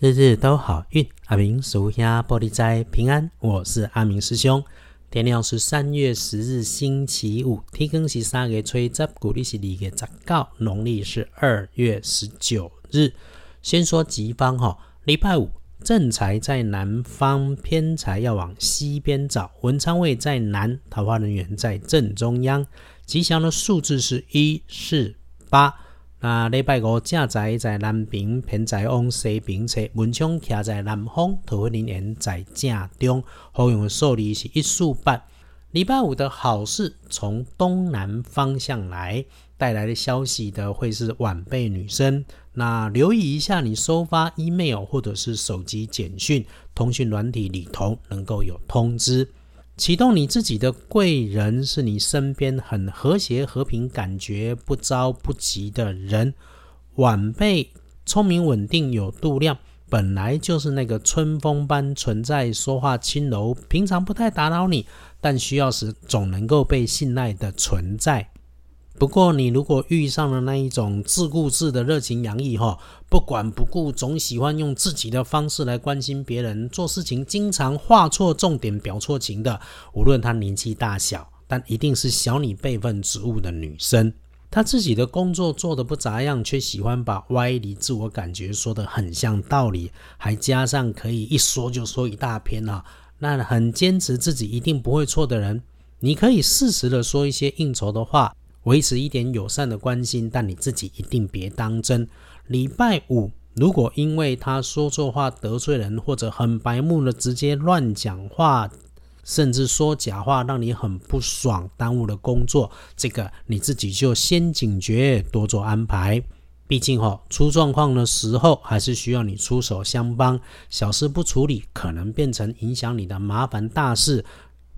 日日都好运，阿明属下玻璃斋平安。我是阿明师兄。天亮是三月十日星期五，天更是三月初十，古历是二月十九，农历是二月十九日。先说吉方哈，礼拜五正财在南方，偏财要往西边找。文昌位在南，桃花人员在正中央。吉祥的数字是一四八。那礼拜五正在在南边，偏在往西边侧，文昌徛在南方，桃花人缘在正中。好用的数字是一数八。礼拜五的好事从东南方向来，带来的消息的会是晚辈女生。那留意一下，你收发 email 或者是手机简讯、通讯软体里头能够有通知。启动你自己的贵人，是你身边很和谐、和平、感觉不着不急的人。晚辈聪明、稳定、有度量，本来就是那个春风般存在，说话轻柔，平常不太打扰你，但需要时总能够被信赖的存在。不过，你如果遇上了那一种自顾自的热情洋溢，哈，不管不顾，总喜欢用自己的方式来关心别人，做事情经常画错重点、表错情的，无论她年纪大小，但一定是小你辈分职务的女生。她自己的工作做得不咋样，却喜欢把歪理、自我感觉说得很像道理，还加上可以一说就说一大篇啊，那很坚持自己一定不会错的人，你可以适时的说一些应酬的话。维持一点友善的关心，但你自己一定别当真。礼拜五，如果因为他说错话得罪人，或者很白目的直接乱讲话，甚至说假话，让你很不爽，耽误了工作，这个你自己就先警觉，多做安排。毕竟哈，出状况的时候还是需要你出手相帮，小事不处理，可能变成影响你的麻烦大事。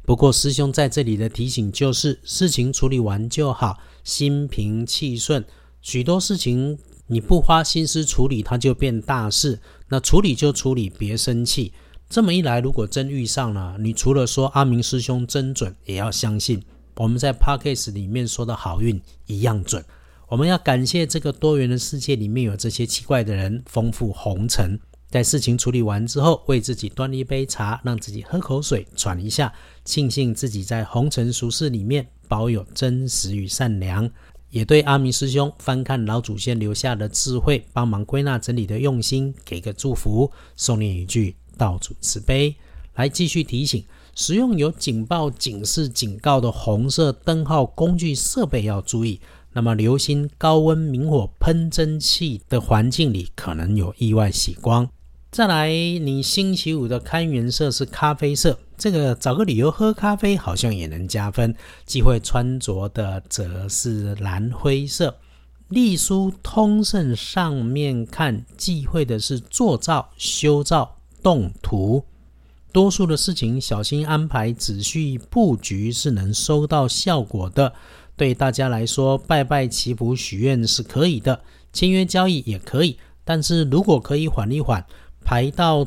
不过师兄在这里的提醒就是，事情处理完就好，心平气顺。许多事情你不花心思处理，它就变大事。那处理就处理，别生气。这么一来，如果真遇上了，你除了说阿明师兄真准，也要相信我们在 p a r k a s 里面说的好运一样准。我们要感谢这个多元的世界里面有这些奇怪的人，丰富红尘。在事情处理完之后，为自己端了一杯茶，让自己喝口水，喘一下，庆幸自己在红尘俗世里面保有真实与善良，也对阿明师兄翻看老祖先留下的智慧，帮忙归纳整理的用心，给个祝福，送念一句道主慈悲，来继续提醒，使用有警报、警示、警告的红色灯号工具设备要注意。那么，留心高温明火喷蒸汽的环境里，可能有意外洗光。再来，你星期五的开元色是咖啡色，这个找个理由喝咖啡好像也能加分。忌讳穿着的则是蓝灰色。隶书通胜上面看，忌讳的是做造、修造、动图。多数的事情小心安排、仔细布局是能收到效果的。对大家来说，拜拜祈福许愿是可以的，签约交易也可以。但是如果可以缓一缓。排到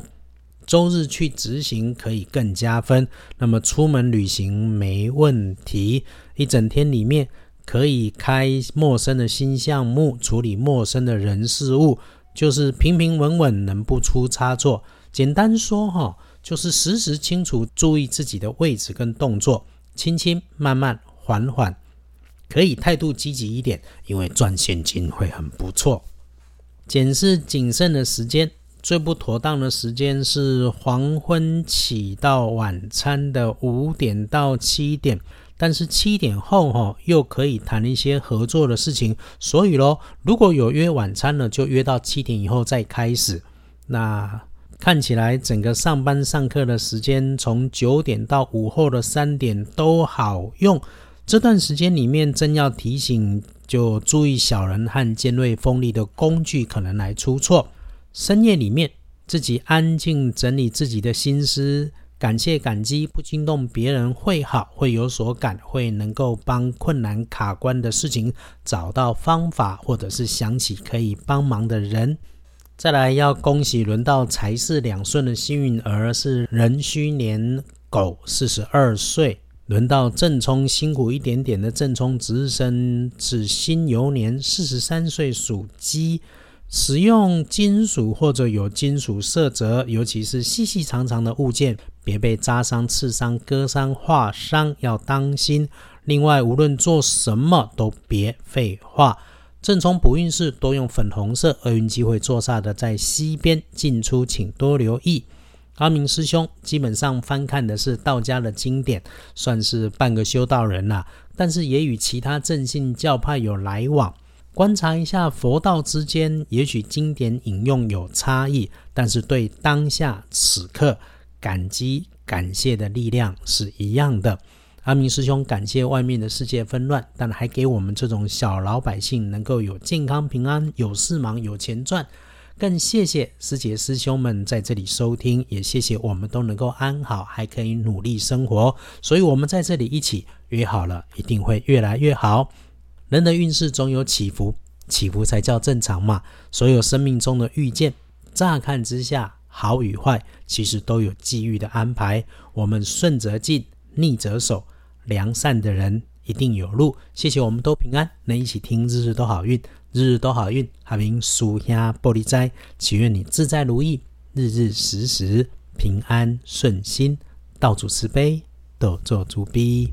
周日去执行可以更加分。那么出门旅行没问题，一整天里面可以开陌生的新项目，处理陌生的人事物，就是平平稳稳，能不出差错。简单说哈，就是时时清楚注意自己的位置跟动作，轻轻慢慢缓缓，可以态度积极一点，因为赚现金会很不错。检视谨慎的时间。最不妥当的时间是黄昏起到晚餐的五点到七点，但是七点后哈又可以谈一些合作的事情，所以咯，如果有约晚餐呢，就约到七点以后再开始。那看起来整个上班上课的时间从九点到午后的三点都好用，这段时间里面真要提醒，就注意小人和尖锐锋利的工具可能来出错。深夜里面，自己安静整理自己的心思，感谢感激，不惊动别人会好，会有所感，会能够帮困难卡关的事情找到方法，或者是想起可以帮忙的人。再来要恭喜轮到财势两顺的幸运儿是壬戌年狗，四十二岁；轮到正冲辛苦一点点的正冲值日生是辛酉年，四十三岁属鸡。使用金属或者有金属色泽，尤其是细细长长的物件，别被扎伤、刺伤、割伤、划伤，要当心。另外，无论做什么都别废话。正冲补运势多用粉红色，厄运机会坐煞的在西边，进出请多留意。阿明师兄基本上翻看的是道家的经典，算是半个修道人啦，但是也与其他正信教派有来往。观察一下佛道之间，也许经典引用有差异，但是对当下此刻感激感谢的力量是一样的。阿明师兄感谢外面的世界纷乱，但还给我们这种小老百姓能够有健康平安、有事忙、有钱赚。更谢谢师姐师兄们在这里收听，也谢谢我们都能够安好，还可以努力生活。所以，我们在这里一起约好了，一定会越来越好。人的运势总有起伏，起伏才叫正常嘛。所有生命中的遇见，乍看之下好与坏，其实都有际遇的安排。我们顺则进，逆则守，良善的人一定有路。谢谢，我们都平安，能一起听日日都好运。日日都好运，阿明书下玻璃斋，祈愿你自在如意，日日时时平安顺心，道主慈悲，多做主逼。